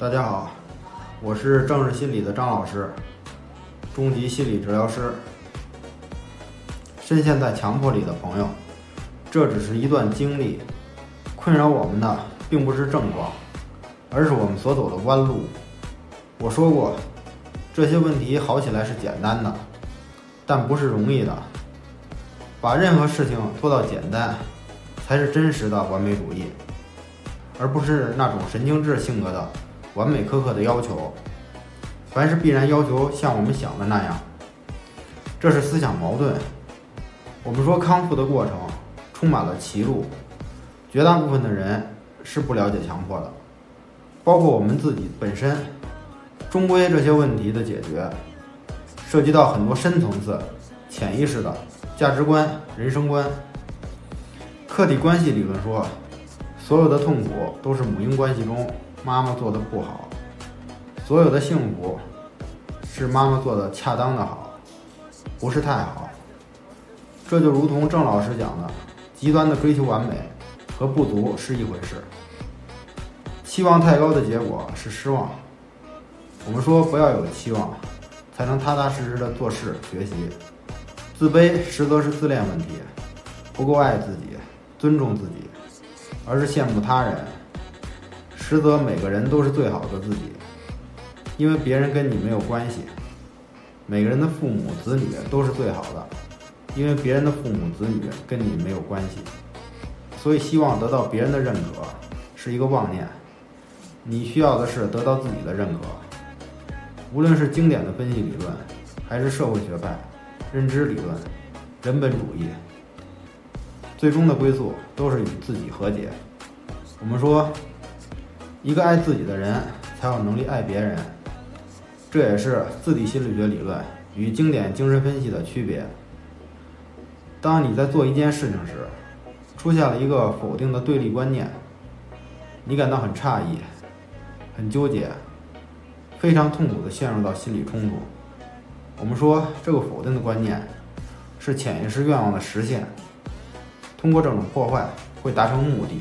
大家好，我是正视心理的张老师，中级心理治疗师。深陷在强迫里的朋友，这只是一段经历，困扰我们的并不是症状，而是我们所走的弯路。我说过，这些问题好起来是简单的，但不是容易的。把任何事情做到简单，才是真实的完美主义，而不是那种神经质性格的。完美苛刻的要求，凡事必然要求像我们想的那样，这是思想矛盾。我们说康复的过程充满了歧路，绝大部分的人是不了解强迫的，包括我们自己本身。终归这些问题的解决，涉及到很多深层次、潜意识的价值观、人生观。客体关系理论说，所有的痛苦都是母婴关系中。妈妈做的不好，所有的幸福是妈妈做的恰当的好，不是太好。这就如同郑老师讲的，极端的追求完美和不足是一回事。期望太高的结果是失望。我们说不要有期望，才能踏踏实实的做事学习。自卑实则是自恋问题，不够爱自己，尊重自己，而是羡慕他人。实则每个人都是最好的自己，因为别人跟你没有关系。每个人的父母子女都是最好的，因为别人的父母子女跟你没有关系。所以希望得到别人的认可是一个妄念，你需要的是得到自己的认可。无论是经典的分析理论，还是社会学派、认知理论、人本主义，最终的归宿都是与自己和解。我们说。一个爱自己的人，才有能力爱别人。这也是自体心理学理论与经典精神分析的区别。当你在做一件事情时，出现了一个否定的对立观念，你感到很诧异、很纠结、非常痛苦地陷入到心理冲突。我们说，这个否定的观念是潜意识愿望的实现，通过这种破坏会达成目的。